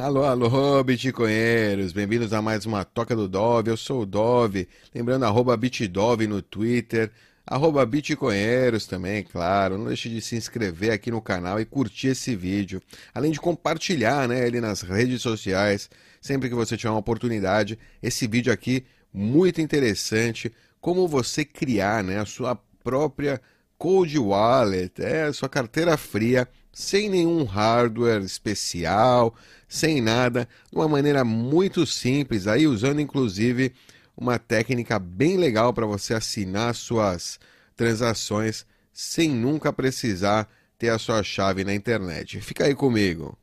Alô, alô, bitcoinheiros, bem-vindos a mais uma Toca do Dove, eu sou o Dove, lembrando arroba bitdove no Twitter, arroba bitcoinheiros também, claro, não deixe de se inscrever aqui no canal e curtir esse vídeo, além de compartilhar né, ele nas redes sociais, sempre que você tiver uma oportunidade, esse vídeo aqui muito interessante, como você criar né, a sua própria cold wallet, é, a sua carteira fria, sem nenhum hardware especial, sem nada, de uma maneira muito simples, aí usando inclusive uma técnica bem legal para você assinar suas transações sem nunca precisar ter a sua chave na internet. Fica aí comigo.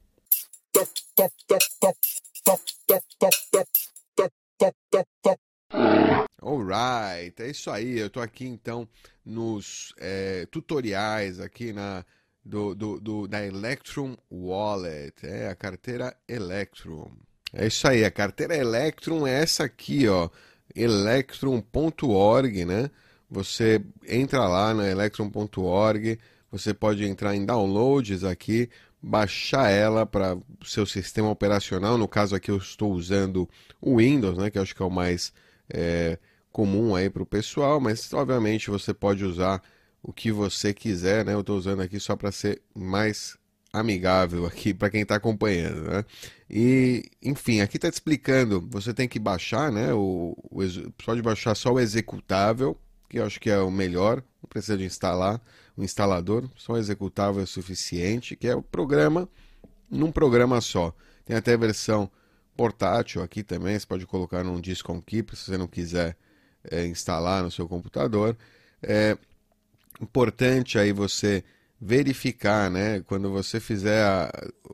Alright, é isso aí. Eu estou aqui então nos é, tutoriais aqui na do, do, do, da Electrum Wallet, é a carteira Electrum. É isso aí, a carteira Electrum é essa aqui, ó, electrum.org, né? Você entra lá na electrum.org, você pode entrar em downloads aqui, baixar ela para seu sistema operacional. No caso aqui eu estou usando o Windows, né? Que eu acho que é o mais é, comum aí para o pessoal, mas obviamente você pode usar o que você quiser, né? Eu estou usando aqui só para ser mais amigável aqui para quem está acompanhando, né? E, enfim, aqui está te explicando, você tem que baixar, né? O, o, pode baixar só o executável, que eu acho que é o melhor, não precisa de instalar o instalador, só o executável é suficiente, que é o programa num programa só. Tem até a versão portátil aqui também, você pode colocar num disco on keep, se você não quiser é, instalar no seu computador. É, importante aí você verificar, né? Quando você fizer, a,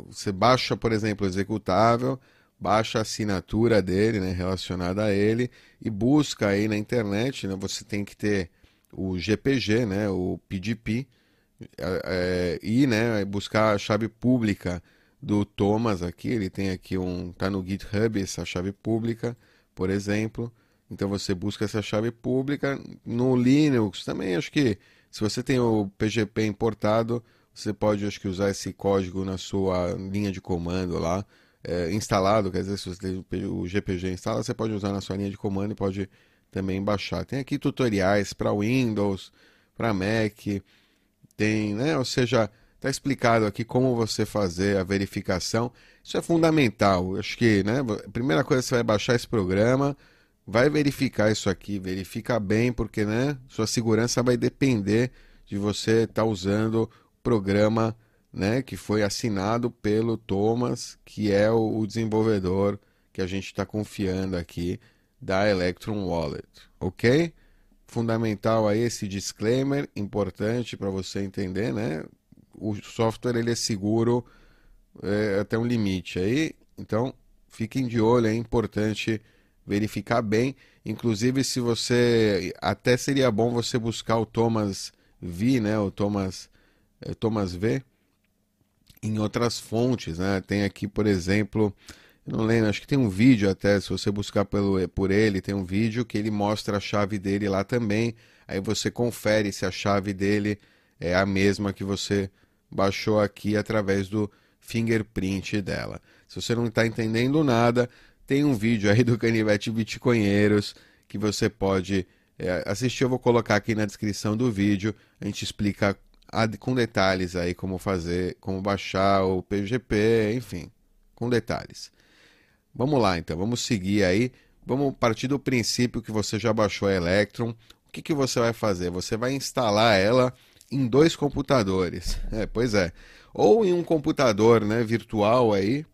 você baixa, por exemplo, o executável, baixa a assinatura dele, né, relacionada a ele e busca aí na internet, né? Você tem que ter o GPG, né, o PGP é, é, e, né, buscar a chave pública do Thomas aqui, ele tem aqui um, tá no GitHub essa chave pública, por exemplo. Então você busca essa chave pública no Linux também, acho que se você tem o PGP importado, você pode acho que usar esse código na sua linha de comando lá, é, instalado, quer dizer, se você tem o GPG instalado, você pode usar na sua linha de comando e pode também baixar. Tem aqui tutoriais para Windows, para Mac, tem, né? Ou seja, está explicado aqui como você fazer a verificação. Isso é fundamental. Acho que, né? A primeira coisa você vai baixar esse programa, vai verificar isso aqui, verifica bem, porque né, sua segurança vai depender de você estar tá usando o programa né, que foi assinado pelo Thomas, que é o, desenvolvedor que a gente está confiando aqui da Electron Wallet, ok? Fundamental aí esse disclaimer, importante para você entender, né? O software ele é seguro é, até um limite aí, então fiquem de olho, é importante verificar bem. Inclusive, se você. Até seria bom você buscar o Thomas V, né? O Thomas, é, Thomas V em outras fontes, né? Tem aqui, por exemplo, não lembro, acho que tem um vídeo até, se você buscar pelo, por ele, tem um vídeo que ele mostra a chave dele lá também. Aí você confere se a chave dele é a mesma que você baixou aqui através do fingerprint dela. Se você não está entendendo nada, tem um vídeo aí do Canivete Bitcoinheiros que você pode é, assistir. Eu vou colocar aqui na descrição do vídeo. A gente explica com detalhes aí como fazer, como baixar o PGP, enfim, com detalhes. Vamos lá então, vamos seguir aí. Vamos partir do princípio que você já baixou a Electron. O que, que você vai fazer? Você vai instalar ela em dois computadores. É, pois é. Ou em um computador né, virtual aí,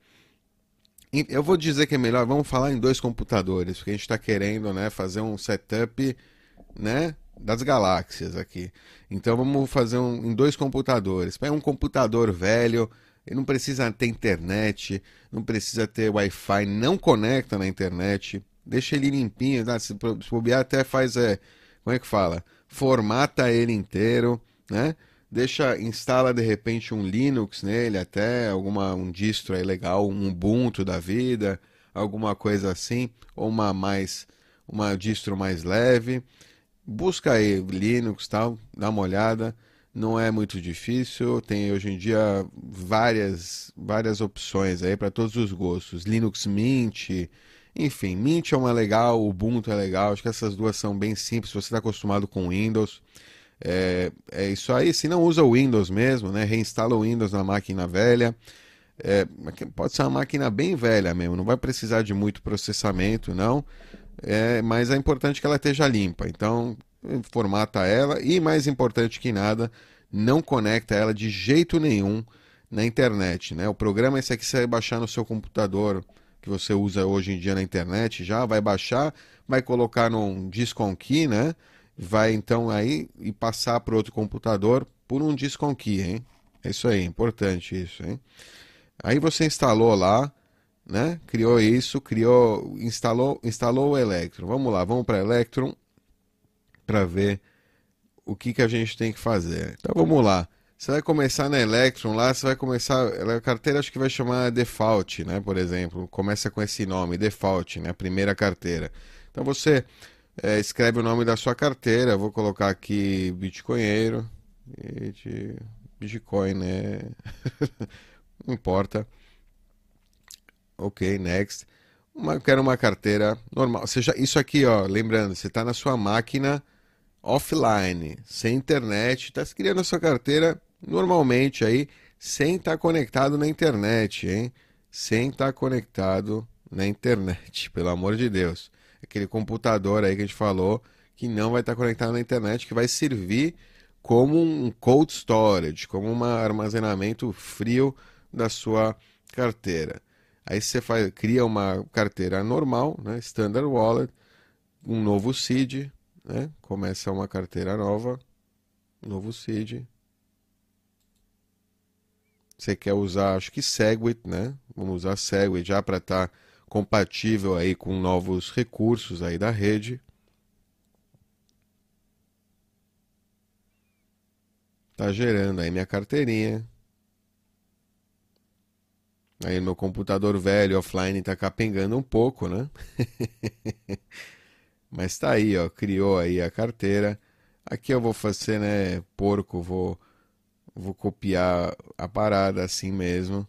eu vou dizer que é melhor, vamos falar em dois computadores, porque a gente está querendo né, fazer um setup né, das galáxias aqui. Então vamos fazer um, em dois computadores. Pega um computador velho, ele não precisa ter internet, não precisa ter Wi-Fi, não conecta na internet, deixa ele limpinho, se, se bobear até faz, é, como é que fala? Formata ele inteiro, né? Deixa instala de repente um Linux nele até alguma um distro aí legal um Ubuntu da vida alguma coisa assim ou uma mais uma distro mais leve busca aí Linux tal dá uma olhada não é muito difícil, tem hoje em dia várias, várias opções aí para todos os gostos. Linux Mint, enfim, Mint é uma legal, Ubuntu é legal, acho que essas duas são bem simples, se você está acostumado com Windows. É, é isso aí, se não usa o Windows mesmo, né, reinstala o Windows na máquina velha. É, pode ser uma máquina bem velha mesmo, não vai precisar de muito processamento, não. É, mas é importante que ela esteja limpa. Então, formata ela e, mais importante que nada, não conecta ela de jeito nenhum na internet. Né? O programa é esse aqui você vai baixar no seu computador, que você usa hoje em dia na internet, já vai baixar, vai colocar num disco on key, né? Vai então aí e passar para outro computador por um disco on key, hein? É isso aí, importante isso, hein? Aí você instalou lá, né? Criou isso, criou, instalou, instalou o Electron. Vamos lá, vamos para Electron para ver o que, que a gente tem que fazer. Então vamos lá. Você vai começar na Electron lá, você vai começar. A carteira acho que vai chamar Default, né? Por exemplo. Começa com esse nome, Default, né? A primeira carteira. Então você é, escreve o nome da sua carteira. vou colocar aqui Bitcoinheiro. Bitcoin, né? Não importa. Ok, next. Uma, quero uma carteira normal. Seja, isso aqui, ó, lembrando, você está na sua máquina offline, sem internet, está criando a sua carteira normalmente aí, sem estar tá conectado na internet, hein? Sem estar tá conectado na internet, pelo amor de Deus. Aquele computador aí que a gente falou que não vai estar conectado na internet, que vai servir como um cold storage, como um armazenamento frio da sua carteira. Aí você faz, cria uma carteira normal, né, standard wallet, um novo seed, né? Começa uma carteira nova, novo seed. Você quer usar, acho que Segwit, né? Vamos usar Segwit já para estar tá compatível aí com novos recursos aí da rede. Tá gerando aí minha carteirinha. Aí meu computador velho offline tá capengando um pouco, né? Mas está aí, ó, criou aí a carteira. Aqui eu vou fazer, né, porco, vou vou copiar a parada assim mesmo.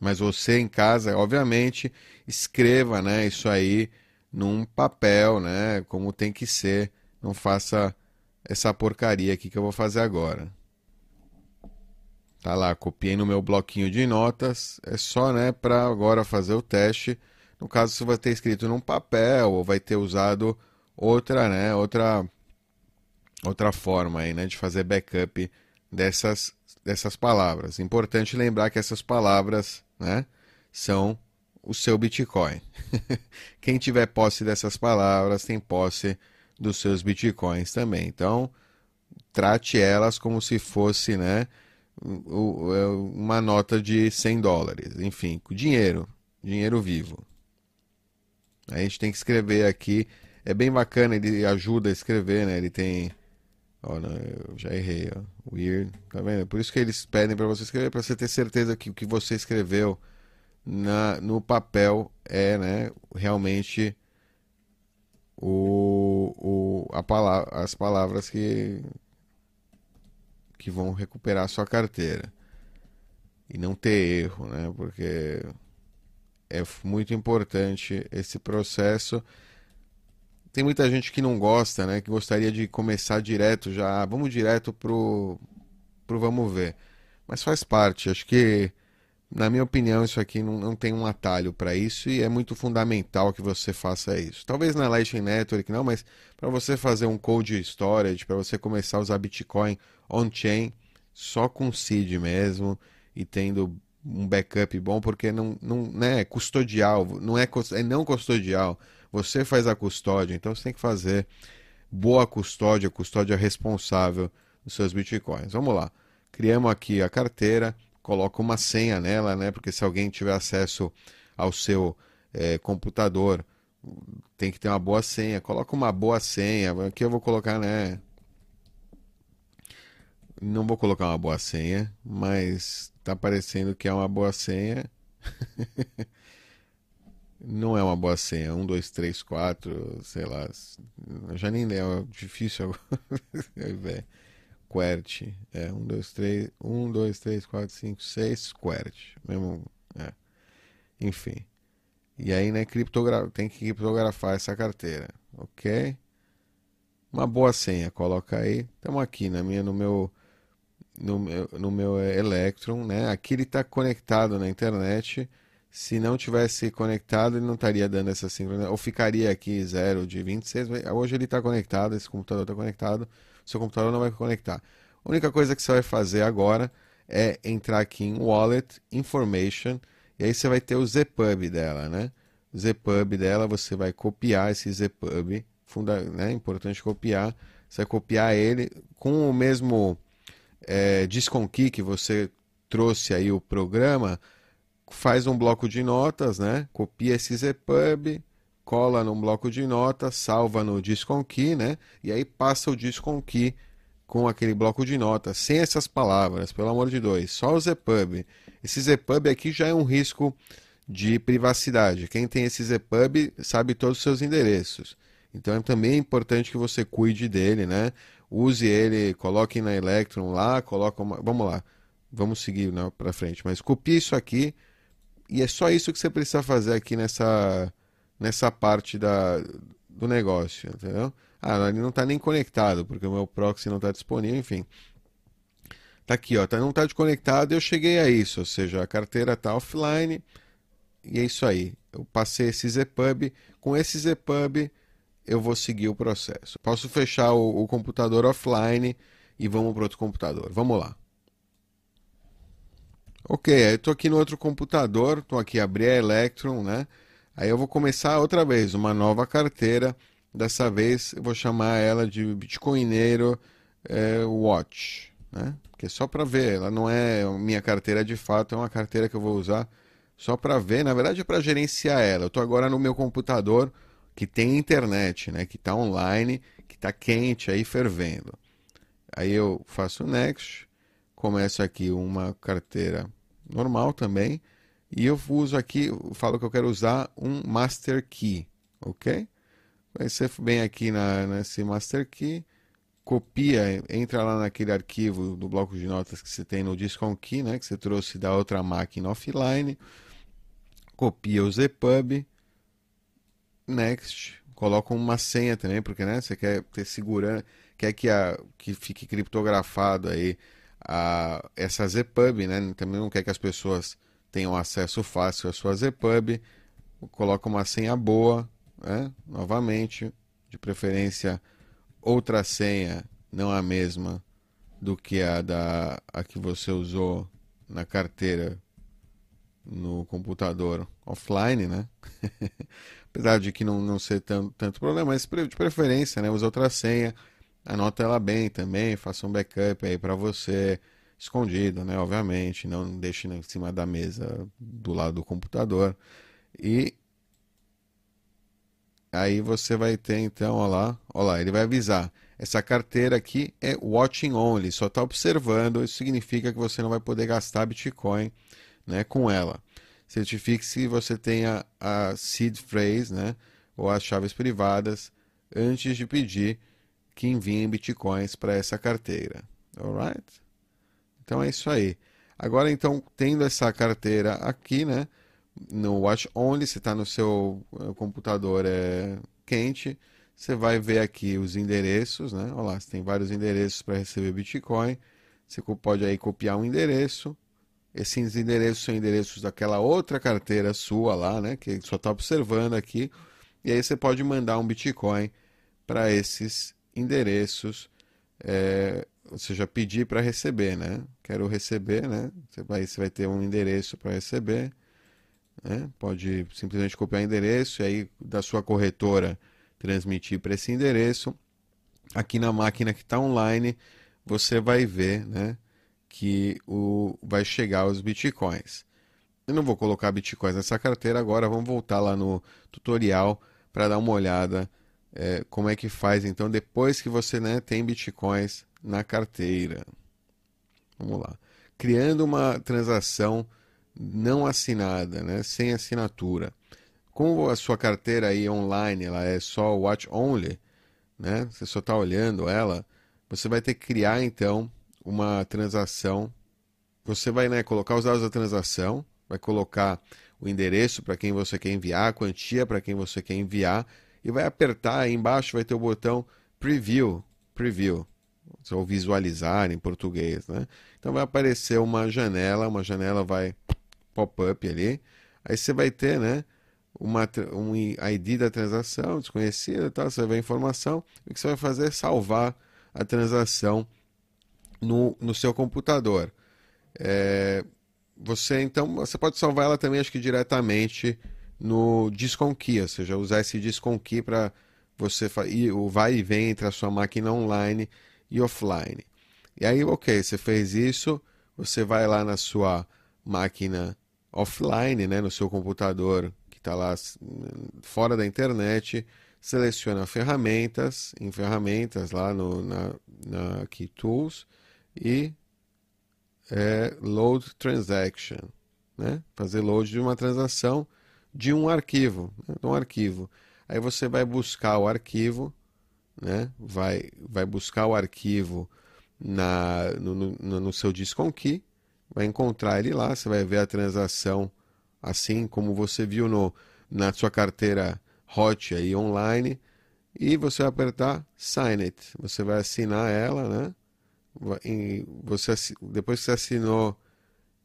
Mas você em casa, obviamente, escreva, né, isso aí num papel, né, como tem que ser. Não faça essa porcaria aqui que eu vou fazer agora. Tá lá, copiei no meu bloquinho de notas. É só, né, para agora fazer o teste. No caso, você vai ter escrito num papel ou vai ter usado outra, né, outra outra forma aí, né, de fazer backup dessas dessas palavras. Importante lembrar que essas palavras, né, são o seu Bitcoin. Quem tiver posse dessas palavras tem posse dos seus Bitcoins também. Então, trate elas como se fosse, né, é, uma nota de 100 dólares, enfim, dinheiro, dinheiro vivo. A gente tem que escrever aqui é bem bacana, ele ajuda a escrever, né? Ele tem. Não, eu já errei, ó. Weird. Tá vendo? Por isso que eles pedem para você escrever, para você ter certeza que o que você escreveu na, no papel é, né, realmente o, o, a palavra, as palavras que, que vão recuperar a sua carteira. E não ter erro, né? Porque é muito importante esse processo tem muita gente que não gosta, né? Que gostaria de começar direto já. Ah, vamos direto pro, pro vamos ver. Mas faz parte. Acho que, na minha opinião, isso aqui não, não tem um atalho para isso e é muito fundamental que você faça isso. Talvez na Lightning Network não, mas para você fazer um cold storage, para você começar a usar Bitcoin on-chain, só com seed mesmo e tendo um backup bom, porque não, não né, é custodial, não é, é não custodial. Você faz a custódia, então você tem que fazer boa custódia, custódia responsável dos seus bitcoins. Vamos lá. Criamos aqui a carteira, coloca uma senha nela, né? Porque se alguém tiver acesso ao seu é, computador, tem que ter uma boa senha. Coloca uma boa senha. Aqui eu vou colocar, né? Não vou colocar uma boa senha, mas tá parecendo que é uma boa senha. Não é uma boa senha. Um, dois, três, quatro, sei lá. Já nem lembro. É difícil agora. QWERTY. É, 1, 2, 3, 1, 2, 3, 4, 5, 6, QWERTY. Mesmo, é. Enfim. E aí, né, criptogra tem que criptografar essa carteira, ok? Uma boa senha, coloca aí. Estamos aqui na minha, no meu, no meu, no meu Electron, né? Aqui ele está conectado na internet. Se não tivesse conectado, ele não estaria dando essa sincronização. Ou ficaria aqui 0 de 26. Hoje ele está conectado, esse computador está conectado. Seu computador não vai conectar. A única coisa que você vai fazer agora é entrar aqui em Wallet Information e aí você vai ter o Zpub dela, né? O Zpub dela, você vai copiar esse Zpub, funda, né? Importante copiar. Você vai copiar ele com o mesmo é, Key que você trouxe aí o programa, faz um bloco de notas, né? Copia esse Zpub, cola num bloco de notas, salva no Key, né? E aí passa o Key com aquele bloco de notas, sem essas palavras, pelo amor de Deus, só o Zpub. Esse Zpub aqui já é um risco de privacidade. Quem tem esse Zpub sabe todos os seus endereços. Então é também importante que você cuide dele, né? Use ele, coloque na Electron lá, coloca uma... Vamos lá, vamos seguir né, para frente. Mas copie isso aqui e é só isso que você precisa fazer aqui nessa, nessa parte da, do negócio, entendeu? Ah, ele não está nem conectado, porque o meu proxy não está disponível, enfim. Tá aqui, ó, tá, não está desconectado, eu cheguei a isso, ou seja, a carteira está offline, e é isso aí. Eu passei esse Zpub, com esse Zpub eu vou seguir o processo. Posso fechar o, o computador offline e vamos para outro computador. Vamos lá. Ok, eu estou aqui no outro computador, estou aqui abrir a Electron, né? Aí eu vou começar outra vez uma nova carteira. Dessa vez eu vou chamar ela de Bitcoineiro é, Watch né? Que é só para ver, ela não é minha carteira de fato, é uma carteira que eu vou usar só para ver, na verdade é para gerenciar ela. Eu estou agora no meu computador que tem internet, né? Que está online, que está quente aí fervendo. Aí eu faço next, começo aqui uma carteira normal também e eu uso aqui, falo que eu quero usar um master key, ok? Aí você vem aqui na, nesse master key copia, entra lá naquele arquivo do bloco de notas que você tem no Discon Key, né, que você trouxe da outra máquina offline, copia o Zpub, next, coloca uma senha também, porque né, você quer ter segurança, quer que, a, que fique criptografado aí a, essa Zpub, né, também não quer que as pessoas tenham acesso fácil à sua Zpub, coloca uma senha boa, né, novamente, de preferência outra senha, não a mesma do que a da a que você usou na carteira no computador offline, né? Apesar de que não, não ser tanto, tanto problema, mas de preferência, né? Use outra senha, anota ela bem também, faça um backup aí para você, escondido, né? Obviamente, não deixe em cima da mesa do lado do computador. E Aí você vai ter então, ó lá, ó lá, ele vai avisar. Essa carteira aqui é watching only, só está observando, isso significa que você não vai poder gastar Bitcoin né, com ela. Certifique se você tenha a seed phrase, né, ou as chaves privadas, antes de pedir que enviem Bitcoins para essa carteira. Alright? Então é isso aí. Agora, então, tendo essa carteira aqui, né, no Watch Only, se está no seu eh, computador é quente, você vai ver aqui os endereços, né? Olha lá, você tem vários endereços para receber Bitcoin. Você pode aí copiar um endereço. Esses endereços são endereços daquela outra carteira sua lá, né? Que só está observando aqui. E aí você pode mandar um Bitcoin para esses endereços. É, ou seja, pedir para receber, né? Quero receber, né? Você vai, você vai ter um endereço para receber. Né? Pode simplesmente copiar o endereço e aí da sua corretora transmitir para esse endereço. Aqui na máquina que está online, você vai ver né, que o, vai chegar os bitcoins. Eu não vou colocar bitcoins nessa carteira agora, vamos voltar lá no tutorial para dar uma olhada é, como é que faz então depois que você né, tem bitcoins na carteira. Vamos lá. Criando uma transação não assinada, né, sem assinatura. Como a sua carteira aí online ela é só watch only, né, você só está olhando ela, você vai ter que criar então uma transação. Você vai né, colocar os dados da transação, vai colocar o endereço para quem você quer enviar, a quantia para quem você quer enviar, e vai apertar aí embaixo, vai ter o botão Preview, Preview, ou visualizar em português, né? Então vai aparecer uma janela, uma janela vai pop-up ali, aí você vai ter, né? Uma, um ID da transação desconhecida, tá? você ver a informação, o que você vai fazer é salvar a transação no, no seu computador. É, você então você pode salvar ela também acho que diretamente no Disconkey, ou seja, usar esse Disconkey para você ir, o vai e vem entre a sua máquina online e offline. E aí, ok, você fez isso, você vai lá na sua máquina offline, né, no seu computador que está lá fora da internet, seleciona ferramentas, em ferramentas lá no, na, na Key Tools e é, Load Transaction, né? fazer load de uma transação de um arquivo, né? de um arquivo. Aí você vai buscar o arquivo, né? vai, vai buscar o arquivo na, no, no, no seu Key, vai encontrar ele lá, você vai ver a transação assim como você viu no, na sua carteira hot aí online e você vai apertar Sign It. Você vai assinar ela, né? Você, depois que você assinou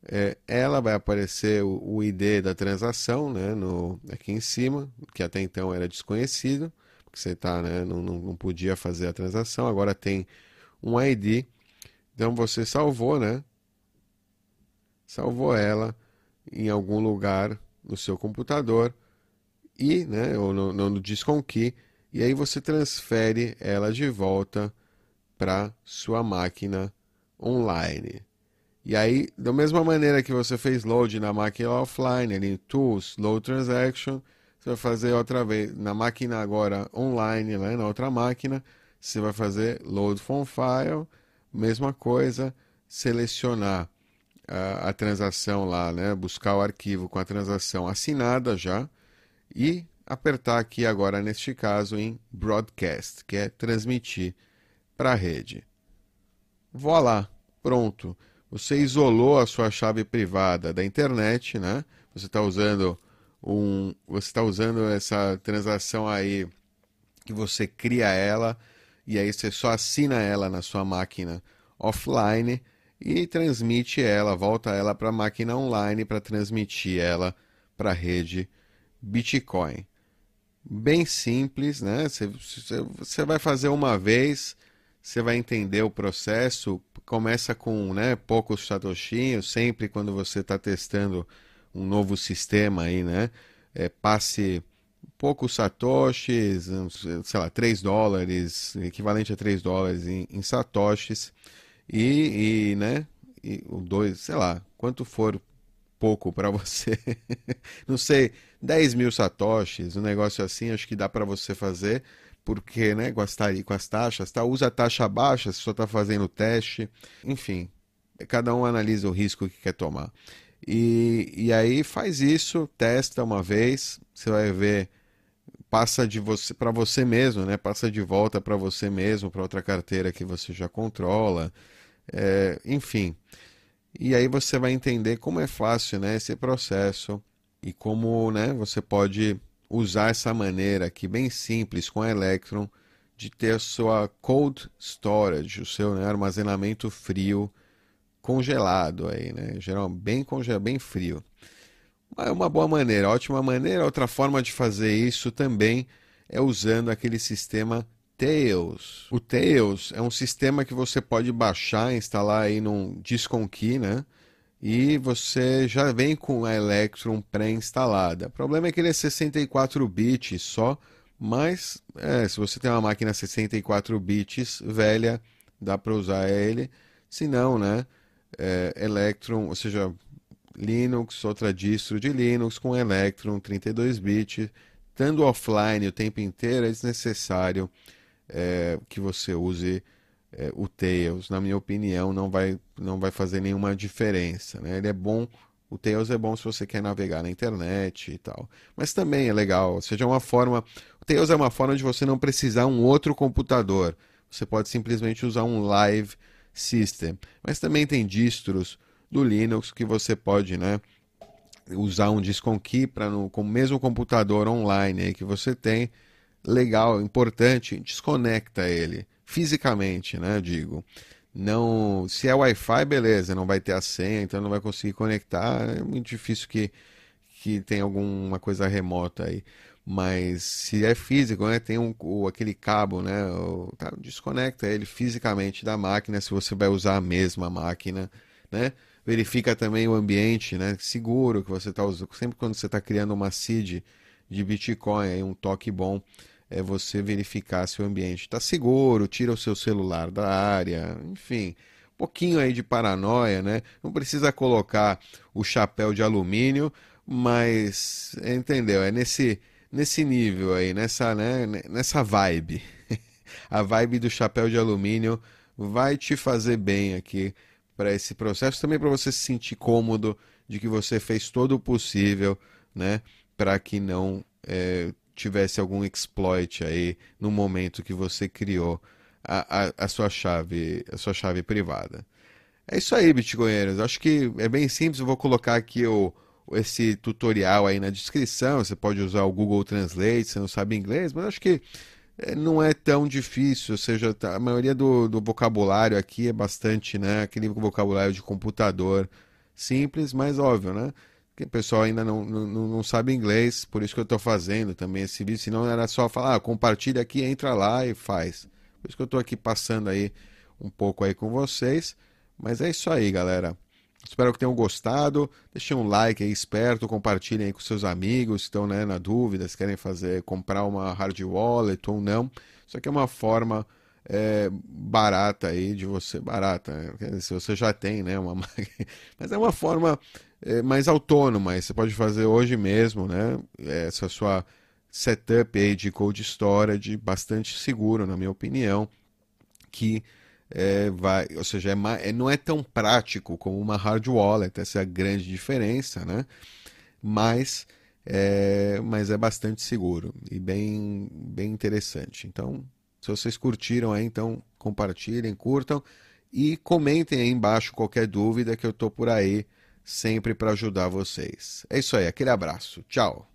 é, ela, vai aparecer o, o, ID da transação, né? No, aqui em cima, que até então era desconhecido, porque você tá, né? Não, não, não podia fazer a transação, agora tem um ID. Então você salvou, né? Salvou ela em algum lugar no seu computador e, né, ou no, no, no Discom Key, e aí você transfere ela de volta para sua máquina online. E aí, da mesma maneira que você fez load na máquina offline, ali em Tools, Load Transaction, você vai fazer outra vez na máquina agora online, né, na outra máquina, você vai fazer Load from File, mesma coisa, selecionar a, a transação lá, né, buscar o arquivo com a transação assinada já, e apertar aqui agora, neste caso, em Broadcast, que é transmitir para a rede. Voilá, pronto. Você isolou a sua chave privada da internet, né? Você está usando um, você está usando essa transação aí que você cria ela e aí você só assina ela na sua máquina offline e transmite ela, volta ela para a máquina online para transmitir ela para a rede Bitcoin. Bem simples, né? Você vai fazer uma vez, você vai entender o processo. Começa com né, poucos satoshinhos, sempre quando você está testando um novo sistema aí, né? É, passe poucos satoshis, sei lá, 3 dólares, equivalente a 3 dólares em, em satoshis, e, e né, e o dois, sei lá, quanto for pouco para você. Não sei, 10 mil satoshis, um negócio assim, acho que dá para você fazer, porque, né, gastar com as taxas, tá? Usa taxa baixa se só está fazendo teste, enfim, cada um analisa o risco que quer tomar. E, e aí faz isso, testa uma vez, você vai ver, passa de você para você mesmo, né? Passa de volta para você mesmo, para outra carteira que você já controla, é, enfim. E aí você vai entender como é fácil né, esse processo e como né, você pode usar essa maneira aqui bem simples com a Electron de ter a sua cold storage, o seu né, armazenamento frio congelado aí, né? Geral bem congelado, bem frio. É uma boa maneira, ótima maneira. Outra forma de fazer isso também é usando aquele sistema Tails. O Tails é um sistema que você pode baixar, instalar aí num Key, né? E você já vem com a Electron pré-instalada. O problema é que ele é 64 bits só, mas é, se você tem uma máquina 64 bits velha, dá para usar ele. Se não, né? É, Electron, ou seja, Linux, outra distro de Linux com Electron 32 bits, estando offline o tempo inteiro, é desnecessário é, que você use é, o Tails. Na minha opinião, não vai, não vai fazer nenhuma diferença. Né? Ele é bom, o Tails é bom se você quer navegar na internet e tal. Mas também é legal, ou seja, é uma forma. O Tails é uma forma de você não precisar um outro computador. você pode simplesmente usar um Live System. Mas também tem distros do Linux que você pode, né, usar um disk on key para no com o mesmo computador online que você tem, legal, importante, desconecta ele fisicamente, né, digo. Não, se é Wi-Fi, beleza, não vai ter a senha, então não vai conseguir conectar, é muito difícil que que tenha alguma coisa remota aí. Mas se é físico, né, tem um, aquele cabo, né, tá, desconecta ele fisicamente da máquina se você vai usar a mesma máquina, né? Verifica também o ambiente, né, seguro que você está usando. Sempre quando você está criando uma seed de Bitcoin, aí um toque bom é você verificar se o ambiente está seguro, tira o seu celular da área, enfim, um pouquinho aí de paranoia, né? Não precisa colocar o chapéu de alumínio, mas entendeu? É nesse nesse nível aí, nessa, né, nessa vibe. A vibe do chapéu de alumínio vai te fazer bem aqui para esse processo, também para você se sentir cômodo de que você fez todo o possível, né, para que não é, tivesse algum exploit aí no momento que você criou a, a, a, sua chave, a sua chave privada. É isso aí, bitcoinheiros. Acho que é bem simples. Eu vou colocar aqui o, esse tutorial aí na descrição. Você pode usar o Google Translate, se não sabe inglês, mas acho que é, não é tão difícil, ou seja, tá, a maioria do, do vocabulário aqui é bastante, né, aquele vocabulário de computador simples, mas óbvio, né, o pessoal ainda não, não, não sabe inglês, por isso que eu estou fazendo também esse vídeo, senão era só falar, ah, compartilha aqui, entra lá e faz. Por isso que eu estou aqui passando aí um pouco aí com vocês, mas é isso aí, galera. Espero que tenham gostado. Deixem um like aí esperto, compartilhem aí com seus amigos que estão né, na dúvida, se querem fazer, comprar uma hard wallet ou não. Isso aqui é uma forma é, barata aí de você. Barata, né? se você já tem, né? Uma Mas é uma forma é, mais autônoma. Você pode fazer hoje mesmo, né? Essa sua setup aí de cold storage bastante seguro, na minha opinião. Que é, vai, ou seja, é, é, não é tão prático como uma hard wallet, essa é a grande diferença, né? Mas é, mas é bastante seguro e bem, bem interessante. Então, se vocês curtiram aí, então compartilhem, curtam e comentem aí embaixo qualquer dúvida que eu tô por aí sempre para ajudar vocês. É isso aí, aquele abraço. Tchau.